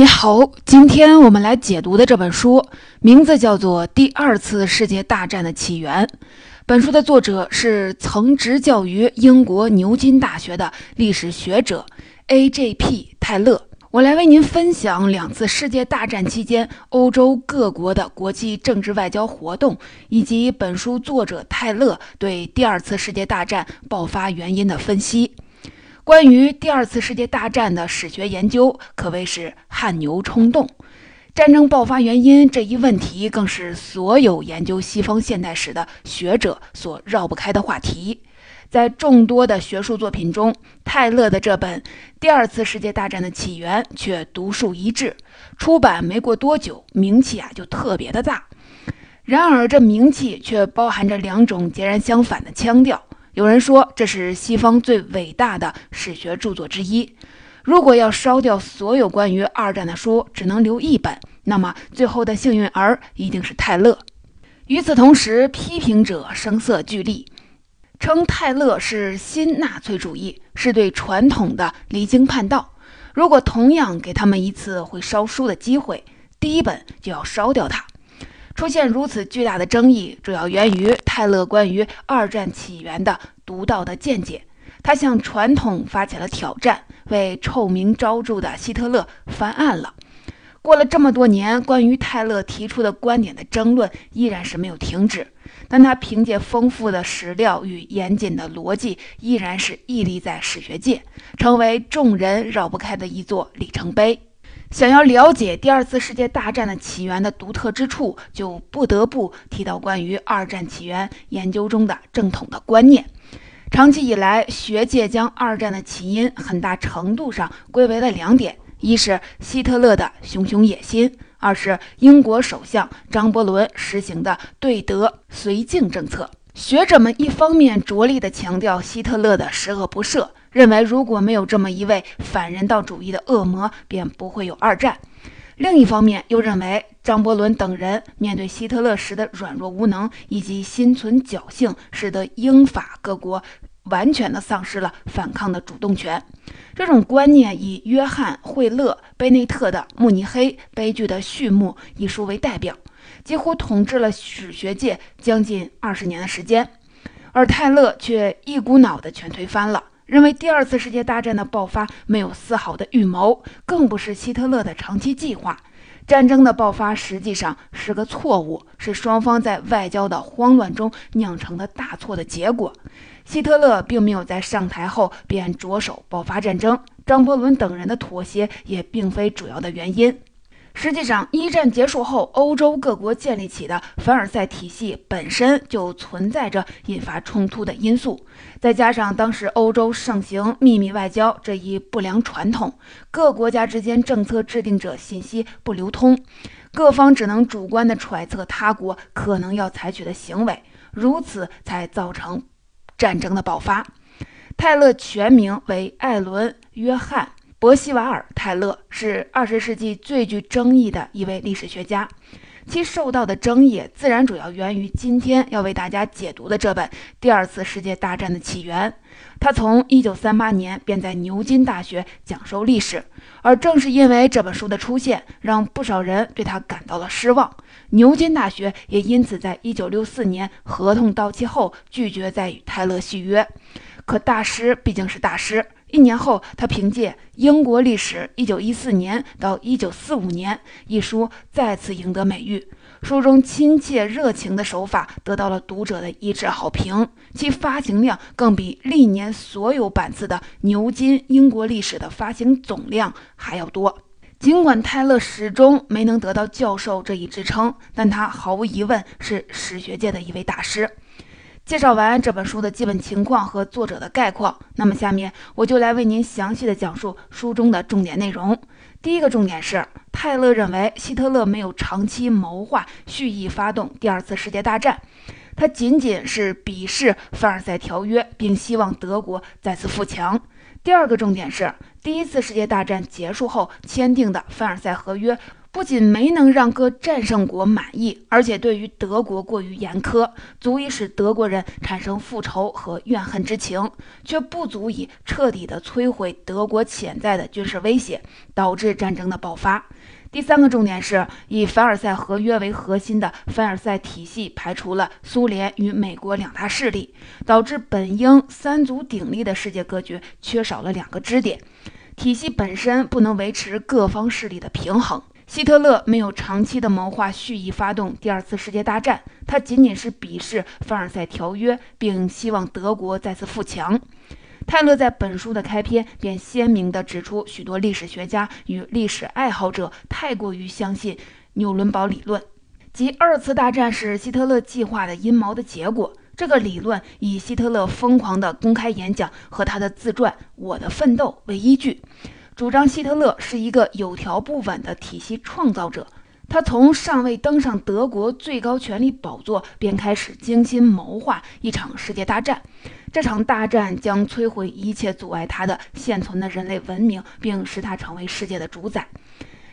你好，今天我们来解读的这本书名字叫做《第二次世界大战的起源》。本书的作者是曾执教于英国牛津大学的历史学者 A.J.P. 泰勒。我来为您分享两次世界大战期间欧洲各国的国际政治外交活动，以及本书作者泰勒对第二次世界大战爆发原因的分析。关于第二次世界大战的史学研究可谓是汗牛充栋，战争爆发原因这一问题更是所有研究西方现代史的学者所绕不开的话题。在众多的学术作品中，泰勒的这本《第二次世界大战的起源》却独树一帜。出版没过多久，名气啊就特别的大。然而，这名气却包含着两种截然相反的腔调。有人说这是西方最伟大的史学著作之一。如果要烧掉所有关于二战的书，只能留一本，那么最后的幸运儿一定是泰勒。与此同时，批评者声色俱厉，称泰勒是新纳粹主义，是对传统的离经叛道。如果同样给他们一次会烧书的机会，第一本就要烧掉它。出现如此巨大的争议，主要源于泰勒关于二战起源的独到的见解。他向传统发起了挑战，为臭名昭著的希特勒翻案了。过了这么多年，关于泰勒提出的观点的争论依然是没有停止，但他凭借丰富的史料与严谨的逻辑，依然是屹立在史学界，成为众人绕不开的一座里程碑。想要了解第二次世界大战的起源的独特之处，就不得不提到关于二战起源研究中的正统的观念。长期以来，学界将二战的起因很大程度上归为了两点：一是希特勒的熊熊野心，二是英国首相张伯伦实行的对德绥靖政策。学者们一方面着力地强调希特勒的十恶不赦。认为如果没有这么一位反人道主义的恶魔，便不会有二战。另一方面，又认为张伯伦等人面对希特勒时的软弱无能以及心存侥幸，使得英法各国完全的丧失了反抗的主动权。这种观念以约翰·惠勒·贝内特的《慕尼黑悲剧的序幕》一书为代表，几乎统治了史学界将近二十年的时间。而泰勒却一股脑的全推翻了。认为第二次世界大战的爆发没有丝毫的预谋，更不是希特勒的长期计划。战争的爆发实际上是个错误，是双方在外交的慌乱中酿成的大错的结果。希特勒并没有在上台后便着手爆发战争，张伯伦等人的妥协也并非主要的原因。实际上，一战结束后，欧洲各国建立起的凡尔赛体系本身就存在着引发冲突的因素，再加上当时欧洲盛行秘密外交这一不良传统，各国家之间政策制定者信息不流通，各方只能主观地揣测他国可能要采取的行为，如此才造成战争的爆发。泰勒全名为艾伦·约翰。伯希瓦尔·泰勒是二十世纪最具争议的一位历史学家，其受到的争议自然主要源于今天要为大家解读的这本《第二次世界大战的起源》。他从一九三八年便在牛津大学讲授历史，而正是因为这本书的出现，让不少人对他感到了失望。牛津大学也因此在一九六四年合同到期后拒绝再与泰勒续约。可大师毕竟是大师。一年后，他凭借《英国历史1914年到1945年》一书再次赢得美誉。书中亲切热情的手法得到了读者的一致好评，其发行量更比历年所有版次的《牛津英国历史》的发行总量还要多。尽管泰勒始终没能得到教授这一职称，但他毫无疑问是史学界的一位大师。介绍完这本书的基本情况和作者的概况，那么下面我就来为您详细的讲述书中的重点内容。第一个重点是，泰勒认为希特勒没有长期谋划蓄意发动第二次世界大战，他仅仅是鄙视凡尔赛条约，并希望德国再次富强。第二个重点是，第一次世界大战结束后签订的凡尔赛合约不仅没能让各战胜国满意，而且对于德国过于严苛，足以使德国人产生复仇和怨恨之情，却不足以彻底的摧毁德国潜在的军事威胁，导致战争的爆发。第三个重点是以凡尔赛合约为核心的凡尔赛体系排除了苏联与美国两大势力，导致本应三足鼎立的世界格局缺少了两个支点，体系本身不能维持各方势力的平衡。希特勒没有长期的谋划蓄意发动第二次世界大战，他仅仅是鄙视凡尔赛条约，并希望德国再次富强。泰勒在本书的开篇便鲜明地指出，许多历史学家与历史爱好者太过于相信纽伦堡理论，即二次大战是希特勒计划的阴谋的结果。这个理论以希特勒疯狂的公开演讲和他的自传《我的奋斗》为依据。主张希特勒是一个有条不紊的体系创造者，他从尚未登上德国最高权力宝座便开始精心谋划一场世界大战，这场大战将摧毁一切阻碍他的现存的人类文明，并使他成为世界的主宰。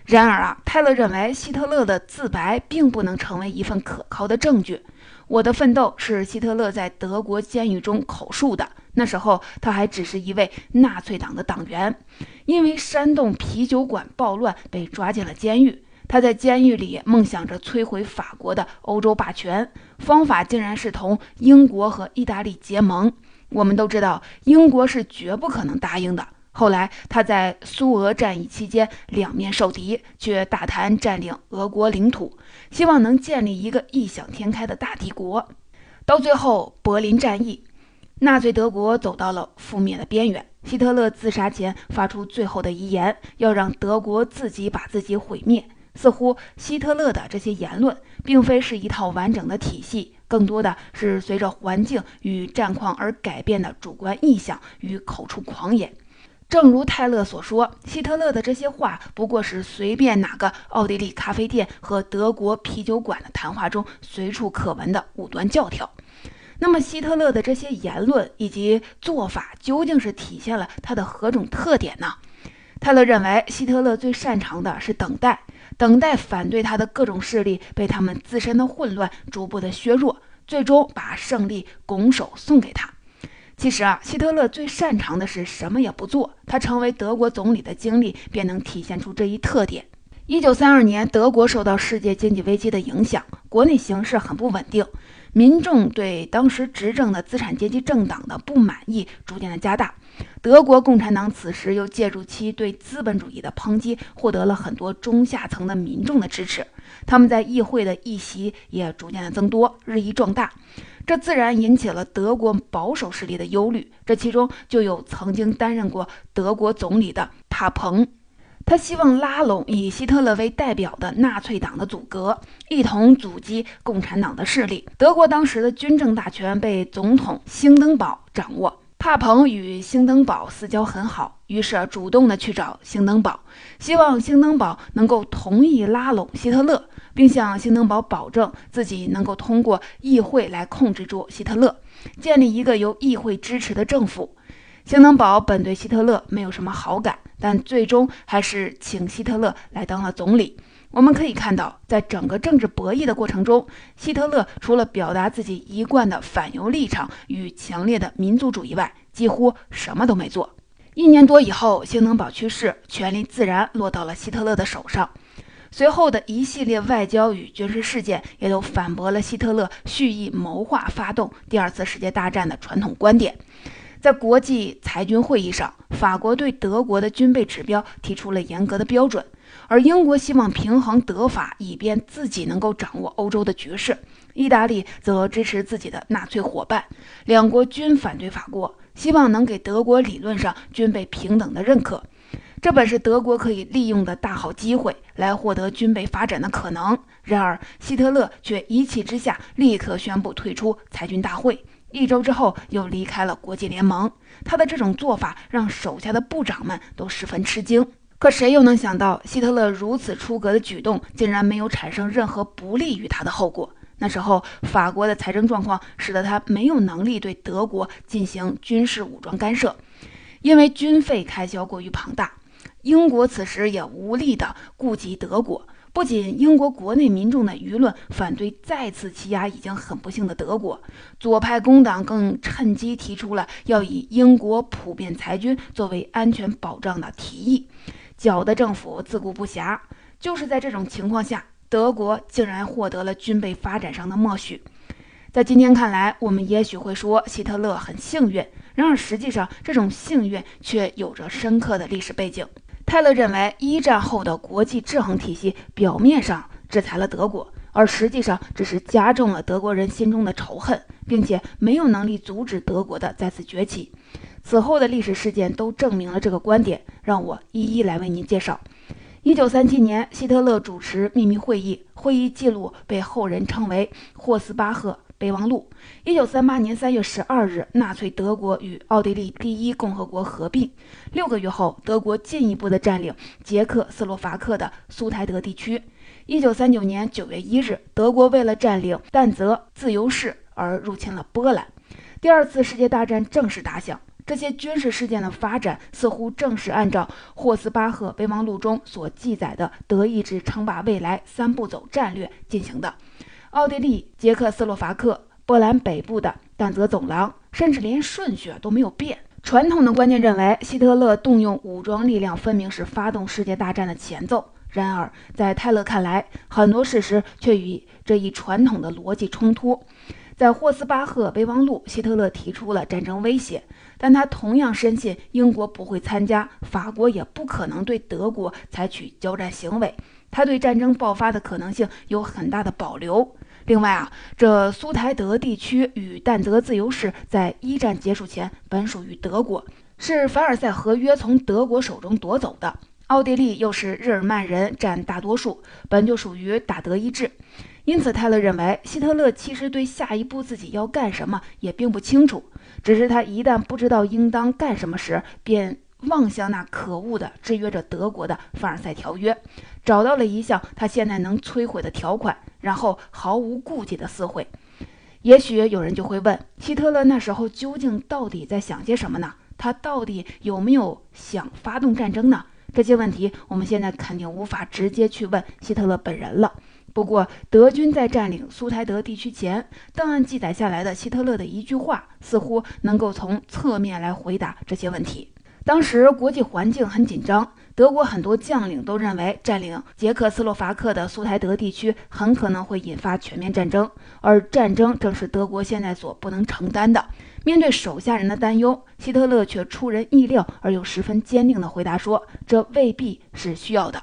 然而啊，泰勒认为希特勒的自白并不能成为一份可靠的证据。我的奋斗是希特勒在德国监狱中口述的。那时候他还只是一位纳粹党的党员，因为煽动啤酒馆暴乱被抓进了监狱。他在监狱里梦想着摧毁法国的欧洲霸权，方法竟然是同英国和意大利结盟。我们都知道，英国是绝不可能答应的。后来他在苏俄战役期间两面受敌，却大谈占领俄国领土，希望能建立一个异想天开的大帝国。到最后，柏林战役，纳粹德国走到了覆灭的边缘。希特勒自杀前发出最后的遗言，要让德国自己把自己毁灭。似乎希特勒的这些言论并非是一套完整的体系，更多的是随着环境与战况而改变的主观臆想与口出狂言。正如泰勒所说，希特勒的这些话不过是随便哪个奥地利咖啡店和德国啤酒馆的谈话中随处可闻的武断教条。那么，希特勒的这些言论以及做法究竟是体现了他的何种特点呢？泰勒认为，希特勒最擅长的是等待，等待反对他的各种势力被他们自身的混乱逐步的削弱，最终把胜利拱手送给他。其实啊，希特勒最擅长的是什么也不做。他成为德国总理的经历便能体现出这一特点。一九三二年，德国受到世界经济危机的影响，国内形势很不稳定，民众对当时执政的资产阶级政党的不满意逐渐的加大。德国共产党此时又借助其对资本主义的抨击，获得了很多中下层的民众的支持，他们在议会的议席也逐渐的增多，日益壮大。这自然引起了德国保守势力的忧虑，这其中就有曾经担任过德国总理的帕彭，他希望拉拢以希特勒为代表的纳粹党的阻隔，一同阻击共产党的势力。德国当时的军政大权被总统兴登堡掌握。帕彭与兴登堡私交很好，于是主动的去找兴登堡，希望兴登堡能够同意拉拢希特勒，并向兴登堡保证自己能够通过议会来控制住希特勒，建立一个由议会支持的政府。兴登堡本对希特勒没有什么好感，但最终还是请希特勒来当了总理。我们可以看到，在整个政治博弈的过程中，希特勒除了表达自己一贯的反犹立场与强烈的民族主义外，几乎什么都没做。一年多以后，兴登堡去世，权力自然落到了希特勒的手上。随后的一系列外交与军事事件，也都反驳了希特勒蓄意谋划发动第二次世界大战的传统观点。在国际裁军会议上，法国对德国的军备指标提出了严格的标准。而英国希望平衡德法，以便自己能够掌握欧洲的局势；意大利则支持自己的纳粹伙伴，两国均反对法国，希望能给德国理论上军备平等的认可。这本是德国可以利用的大好机会，来获得军备发展的可能。然而，希特勒却一气之下立刻宣布退出裁军大会，一周之后又离开了国际联盟。他的这种做法让手下的部长们都十分吃惊。可谁又能想到，希特勒如此出格的举动，竟然没有产生任何不利于他的后果？那时候，法国的财政状况使得他没有能力对德国进行军事武装干涉，因为军费开销过于庞大。英国此时也无力地顾及德国，不仅英国国内民众的舆论反对再次欺压已经很不幸的德国，左派工党更趁机提出了要以英国普遍裁军作为安全保障的提议，搅得政府自顾不暇。就是在这种情况下，德国竟然获得了军备发展上的默许。在今天看来，我们也许会说希特勒很幸运，然而实际上这种幸运却有着深刻的历史背景。泰勒认为，一战后的国际制衡体系表面上制裁了德国，而实际上只是加重了德国人心中的仇恨，并且没有能力阻止德国的再次崛起。此后的历史事件都证明了这个观点，让我一一来为您介绍。一九三七年，希特勒主持秘密会议，会议记录被后人称为霍斯巴赫。备忘录。一九三八年三月十二日，纳粹德国与奥地利第一共和国合并。六个月后，德国进一步的占领捷克斯洛伐克的苏台德地区。一九三九年九月一日，德国为了占领但泽自由市而入侵了波兰。第二次世界大战正式打响。这些军事事件的发展似乎正是按照霍斯巴赫备忘录中所记载的“德意志称霸未来三步走”战略进行的。奥地利、捷克斯洛伐克、波兰北部的但泽走廊，甚至连顺序都没有变。传统的观念认为，希特勒动用武装力量，分明是发动世界大战的前奏。然而，在泰勒看来，很多事实却与这一传统的逻辑冲突。在霍斯巴赫备忘录，希特勒提出了战争威胁，但他同样深信英国不会参加，法国也不可能对德国采取交战行为。他对战争爆发的可能性有很大的保留。另外啊，这苏台德地区与但泽自由市在一战结束前本属于德国，是凡尔赛合约从德国手中夺走的。奥地利又是日耳曼人占大多数，本就属于大德意志。因此，泰勒认为希特勒其实对下一步自己要干什么也并不清楚，只是他一旦不知道应当干什么时，便。望向那可恶的制约着德国的凡尔赛条约，找到了一项他现在能摧毁的条款，然后毫无顾忌的撕毁。也许有人就会问：希特勒那时候究竟到底在想些什么呢？他到底有没有想发动战争呢？这些问题我们现在肯定无法直接去问希特勒本人了。不过，德军在占领苏台德地区前，档案记载下来的希特勒的一句话，似乎能够从侧面来回答这些问题。当时国际环境很紧张，德国很多将领都认为占领捷克斯洛伐克的苏台德地区很可能会引发全面战争，而战争正是德国现在所不能承担的。面对手下人的担忧，希特勒却出人意料而又十分坚定地回答说：“这未必是需要的。”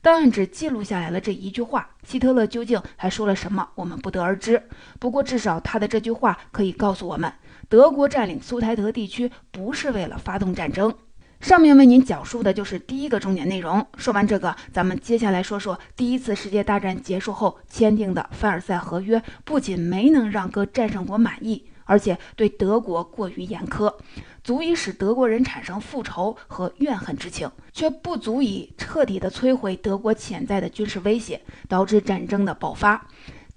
档案只记录下来了这一句话，希特勒究竟还说了什么，我们不得而知。不过至少他的这句话可以告诉我们。德国占领苏台德地区不是为了发动战争。上面为您讲述的就是第一个重点内容。说完这个，咱们接下来说说第一次世界大战结束后签订的凡尔赛合约，不仅没能让各战胜国满意，而且对德国过于严苛，足以使德国人产生复仇和怨恨之情，却不足以彻底的摧毁德国潜在的军事威胁，导致战争的爆发。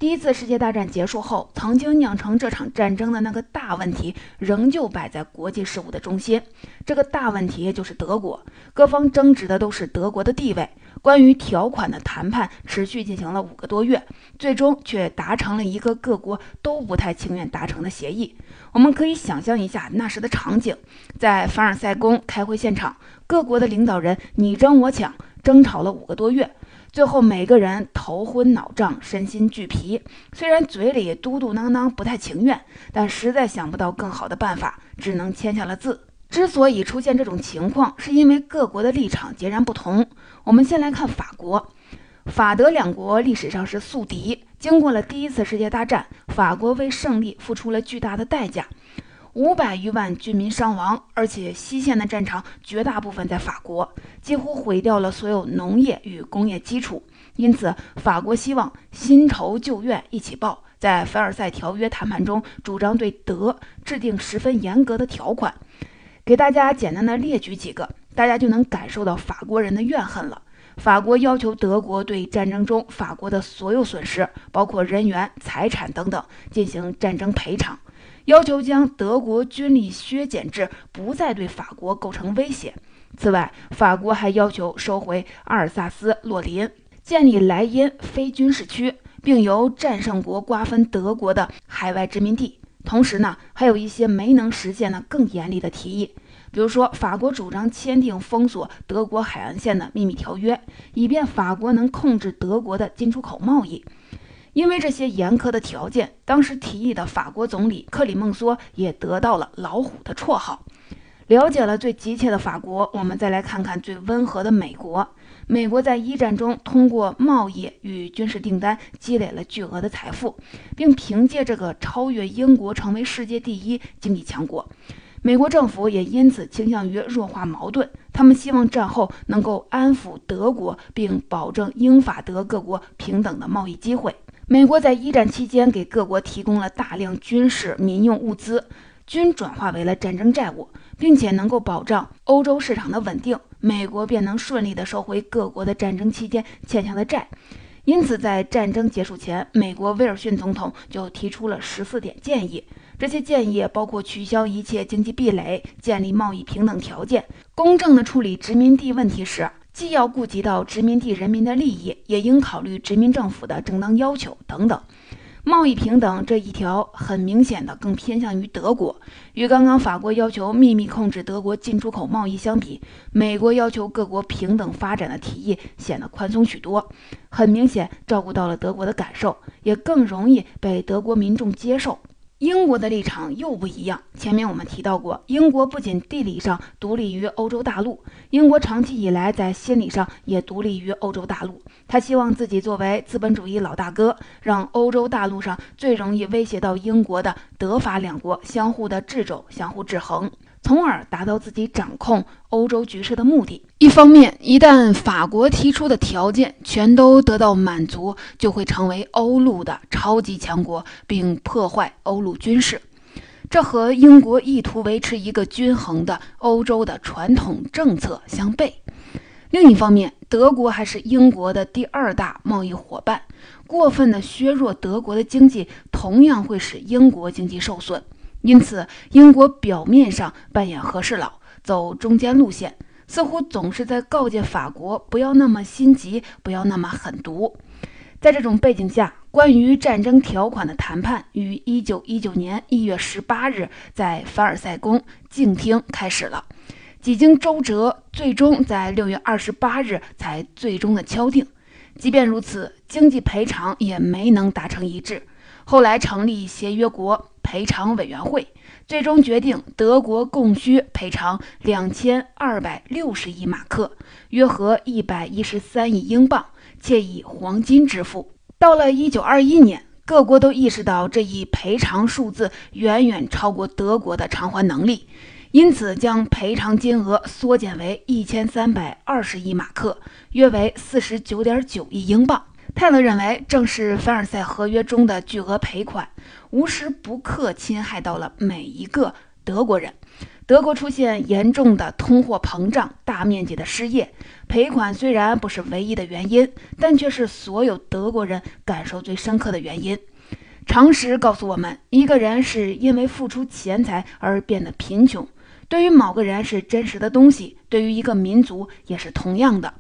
第一次世界大战结束后，曾经酿成这场战争的那个大问题，仍旧摆在国际事务的中心。这个大问题就是德国，各方争执的都是德国的地位。关于条款的谈判持续进行了五个多月，最终却达成了一个各国都不太情愿达成的协议。我们可以想象一下那时的场景，在凡尔赛宫开会现场，各国的领导人你争我抢，争吵了五个多月。最后，每个人头昏脑胀，身心俱疲。虽然嘴里嘟嘟囔囔，不太情愿，但实在想不到更好的办法，只能签下了字。之所以出现这种情况，是因为各国的立场截然不同。我们先来看法国，法德两国历史上是宿敌。经过了第一次世界大战，法国为胜利付出了巨大的代价。五百余万军民伤亡，而且西线的战场绝大部分在法国，几乎毁掉了所有农业与工业基础。因此，法国希望新仇旧怨一起报，在凡尔赛条约谈判中，主张对德制定十分严格的条款。给大家简单的列举几个，大家就能感受到法国人的怨恨了。法国要求德国对战争中法国的所有损失，包括人员、财产等等，进行战争赔偿。要求将德国军力削减至不再对法国构成威胁。此外，法国还要求收回阿尔萨斯、洛林，建立莱茵非军事区，并由战胜国瓜分德国的海外殖民地。同时呢，还有一些没能实现的更严厉的提议，比如说，法国主张签订封锁德国海岸线的秘密条约，以便法国能控制德国的进出口贸易。因为这些严苛的条件，当时提议的法国总理克里孟梭也得到了“老虎”的绰号。了解了最急切的法国，我们再来看看最温和的美国。美国在一战中通过贸易与军事订单积累了巨额的财富，并凭借这个超越英国成为世界第一经济强国。美国政府也因此倾向于弱化矛盾，他们希望战后能够安抚德国，并保证英法德各国平等的贸易机会。美国在一战期间给各国提供了大量军事民用物资，均转化为了战争债务。并且能够保障欧洲市场的稳定，美国便能顺利地收回各国的战争期间欠下的债。因此，在战争结束前，美国威尔逊总统就提出了十四点建议。这些建议包括取消一切经济壁垒、建立贸易平等条件、公正地处理殖民地问题时，既要顾及到殖民地人民的利益，也应考虑殖民政府的正当要求等等。贸易平等这一条很明显的更偏向于德国，与刚刚法国要求秘密控制德国进出口贸易相比，美国要求各国平等发展的提议显得宽松许多。很明显，照顾到了德国的感受，也更容易被德国民众接受。英国的立场又不一样。前面我们提到过，英国不仅地理上独立于欧洲大陆，英国长期以来在心理上也独立于欧洲大陆。他希望自己作为资本主义老大哥，让欧洲大陆上最容易威胁到英国的德法两国相互的制肘、相互制衡。从而达到自己掌控欧洲局势的目的。一方面，一旦法国提出的条件全都得到满足，就会成为欧陆的超级强国，并破坏欧陆军事。这和英国意图维持一个均衡的欧洲的传统政策相悖。另一方面，德国还是英国的第二大贸易伙伴，过分的削弱德国的经济，同样会使英国经济受损。因此，英国表面上扮演和事佬，走中间路线，似乎总是在告诫法国不要那么心急，不要那么狠毒。在这种背景下，关于战争条款的谈判于1919年1月18日在凡尔赛宫静听开始了。几经周折，最终在6月28日才最终的敲定。即便如此，经济赔偿也没能达成一致。后来成立协约国赔偿委员会，最终决定德国共需赔偿两千二百六十亿马克，约合一百一十三亿英镑，且以黄金支付。到了一九二一年，各国都意识到这一赔偿数字远远超过德国的偿还能力，因此将赔偿金额缩减为一千三百二十亿马克，约为四十九点九亿英镑。泰勒认为，正是凡尔赛合约中的巨额赔款，无时不刻侵害到了每一个德国人。德国出现严重的通货膨胀、大面积的失业，赔款虽然不是唯一的原因，但却是所有德国人感受最深刻的原因。常识告诉我们，一个人是因为付出钱财而变得贫穷。对于某个人是真实的东西，对于一个民族也是同样的。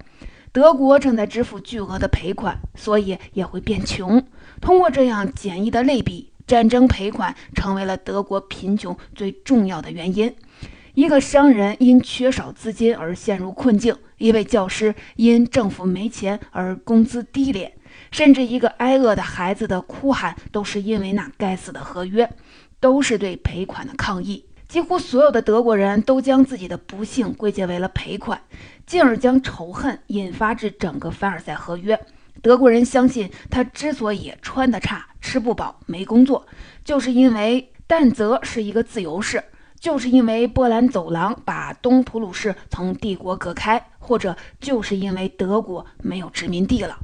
德国正在支付巨额的赔款，所以也会变穷。通过这样简易的类比，战争赔款成为了德国贫穷最重要的原因。一个商人因缺少资金而陷入困境，一位教师因政府没钱而工资低廉，甚至一个挨饿的孩子的哭喊，都是因为那该死的合约，都是对赔款的抗议。几乎所有的德国人都将自己的不幸归结为了赔款。进而将仇恨引发至整个凡尔赛合约。德国人相信，他之所以穿得差、吃不饱、没工作，就是因为但泽是一个自由市，就是因为波兰走廊把东普鲁士从帝国隔开，或者就是因为德国没有殖民地了。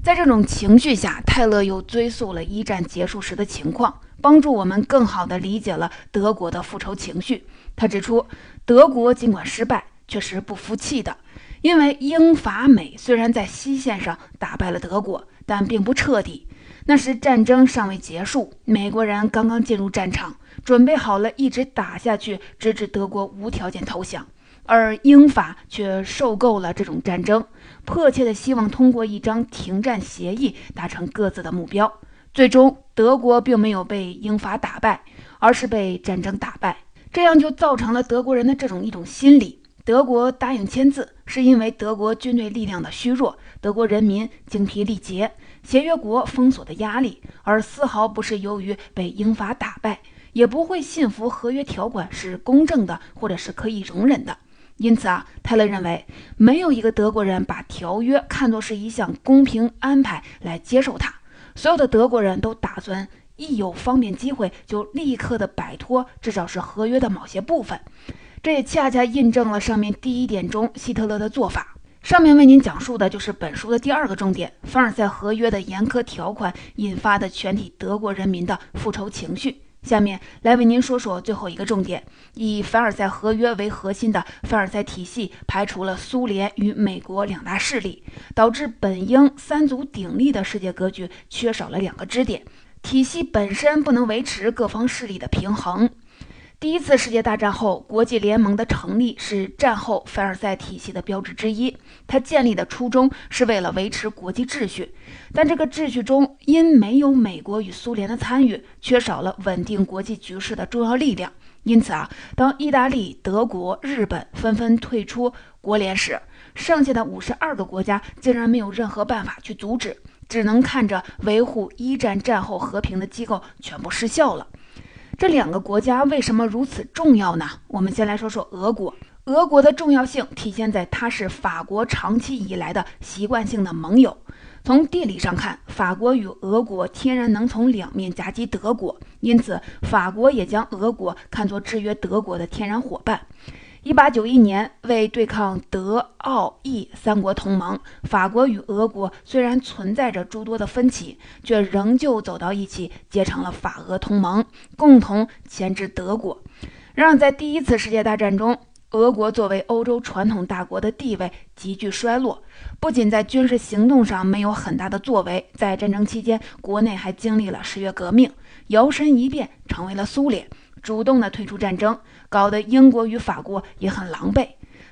在这种情绪下，泰勒又追溯了一战结束时的情况，帮助我们更好地理解了德国的复仇情绪。他指出，德国尽管失败。却是不服气的，因为英法美虽然在西线上打败了德国，但并不彻底。那时战争尚未结束，美国人刚刚进入战场，准备好了一直打下去，直至德国无条件投降。而英法却受够了这种战争，迫切的希望通过一张停战协议达成各自的目标。最终，德国并没有被英法打败，而是被战争打败。这样就造成了德国人的这种一种心理：德国答应签字，是因为德国军队力量的虚弱，德国人民精疲力竭，协约国封锁的压力，而丝毫不是由于被英法打败，也不会信服合约条款是公正的或者是可以容忍的。因此啊，泰勒认为，没有一个德国人把条约看作是一项公平安排来接受它。所有的德国人都打算一有方便机会就立刻的摆脱，至少是合约的某些部分。这也恰恰印证了上面第一点中希特勒的做法。上面为您讲述的就是本书的第二个重点：凡尔赛合约的严苛条款引发的全体德国人民的复仇情绪。下面来为您说说最后一个重点：以凡尔赛合约为核心的凡尔赛体系排除了苏联与美国两大势力，导致本应三足鼎立的世界格局缺少了两个支点，体系本身不能维持各方势力的平衡。第一次世界大战后，国际联盟的成立是战后凡尔赛体系的标志之一。它建立的初衷是为了维持国际秩序，但这个秩序中因没有美国与苏联的参与，缺少了稳定国际局势的重要力量。因此啊，当意大利、德国、日本纷纷退出国联时，剩下的五十二个国家竟然没有任何办法去阻止，只能看着维护一战战后和平的机构全部失效了。这两个国家为什么如此重要呢？我们先来说说俄国。俄国的重要性体现在它是法国长期以来的习惯性的盟友。从地理上看，法国与俄国天然能从两面夹击德国，因此法国也将俄国看作制约德国的天然伙伴。一八九一年，为对抗德、奥、意三国同盟，法国与俄国虽然存在着诸多的分歧，却仍旧走到一起，结成了法俄同盟，共同牵制德国。然而，在第一次世界大战中，俄国作为欧洲传统大国的地位急剧衰落，不仅在军事行动上没有很大的作为，在战争期间，国内还经历了十月革命，摇身一变成为了苏联。主动的退出战争，搞得英国与法国也很狼狈。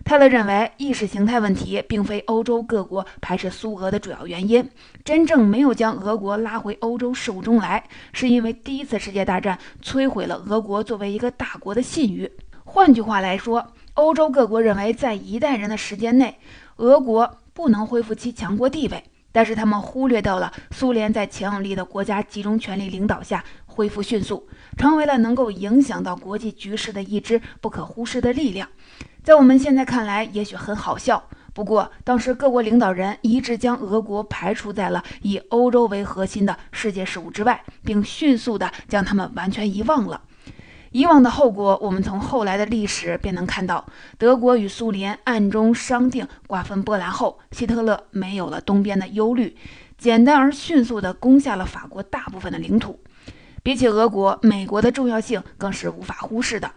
泰勒认为，意识形态问题并非欧洲各国排斥苏俄的主要原因，真正没有将俄国拉回欧洲事务中来，是因为第一次世界大战摧毁了俄国作为一个大国的信誉。换句话来说，欧洲各国认为，在一代人的时间内，俄国不能恢复其强国地位，但是他们忽略掉了苏联在强有力的国家集中权力领导下。恢复迅速，成为了能够影响到国际局势的一支不可忽视的力量。在我们现在看来，也许很好笑。不过，当时各国领导人一致将俄国排除在了以欧洲为核心的世界事务之外，并迅速地将他们完全遗忘了。以往的后果，我们从后来的历史便能看到。德国与苏联暗中商定瓜分波兰后，希特勒没有了东边的忧虑，简单而迅速地攻下了法国大部分的领土。比起俄国，美国的重要性更是无法忽视的。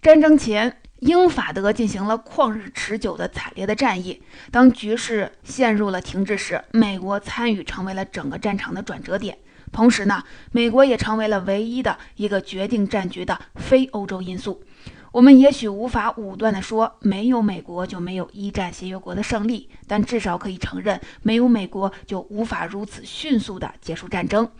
战争前，英法德进行了旷日持久的惨烈的战役。当局势陷入了停滞时，美国参与成为了整个战场的转折点。同时呢，美国也成为了唯一的一个决定战局的非欧洲因素。我们也许无法武断地说没有美国就没有一战协约国的胜利，但至少可以承认，没有美国就无法如此迅速地结束战争。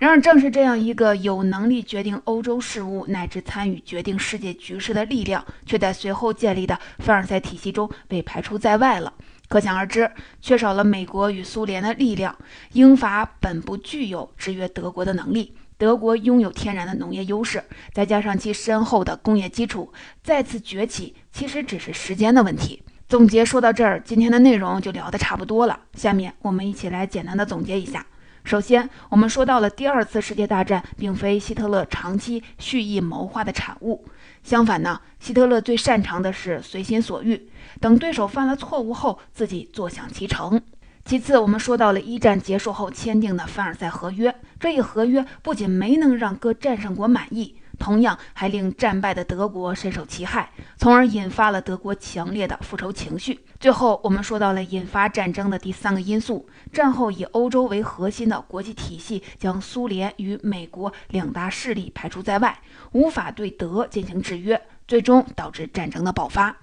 然而，正是这样一个有能力决定欧洲事务乃至参与决定世界局势的力量，却在随后建立的凡尔赛体系中被排除在外了。可想而知，缺少了美国与苏联的力量，英法本不具有制约德国的能力。德国拥有天然的农业优势，再加上其深厚的工业基础，再次崛起其实只是时间的问题。总结说到这儿，今天的内容就聊得差不多了。下面我们一起来简单的总结一下。首先，我们说到了第二次世界大战并非希特勒长期蓄意谋划的产物。相反呢，希特勒最擅长的是随心所欲，等对手犯了错误后，自己坐享其成。其次，我们说到了一战结束后签订的凡尔赛合约，这一合约不仅没能让各战胜国满意。同样还令战败的德国深受其害，从而引发了德国强烈的复仇情绪。最后，我们说到了引发战争的第三个因素：战后以欧洲为核心的国际体系将苏联与美国两大势力排除在外，无法对德进行制约，最终导致战争的爆发。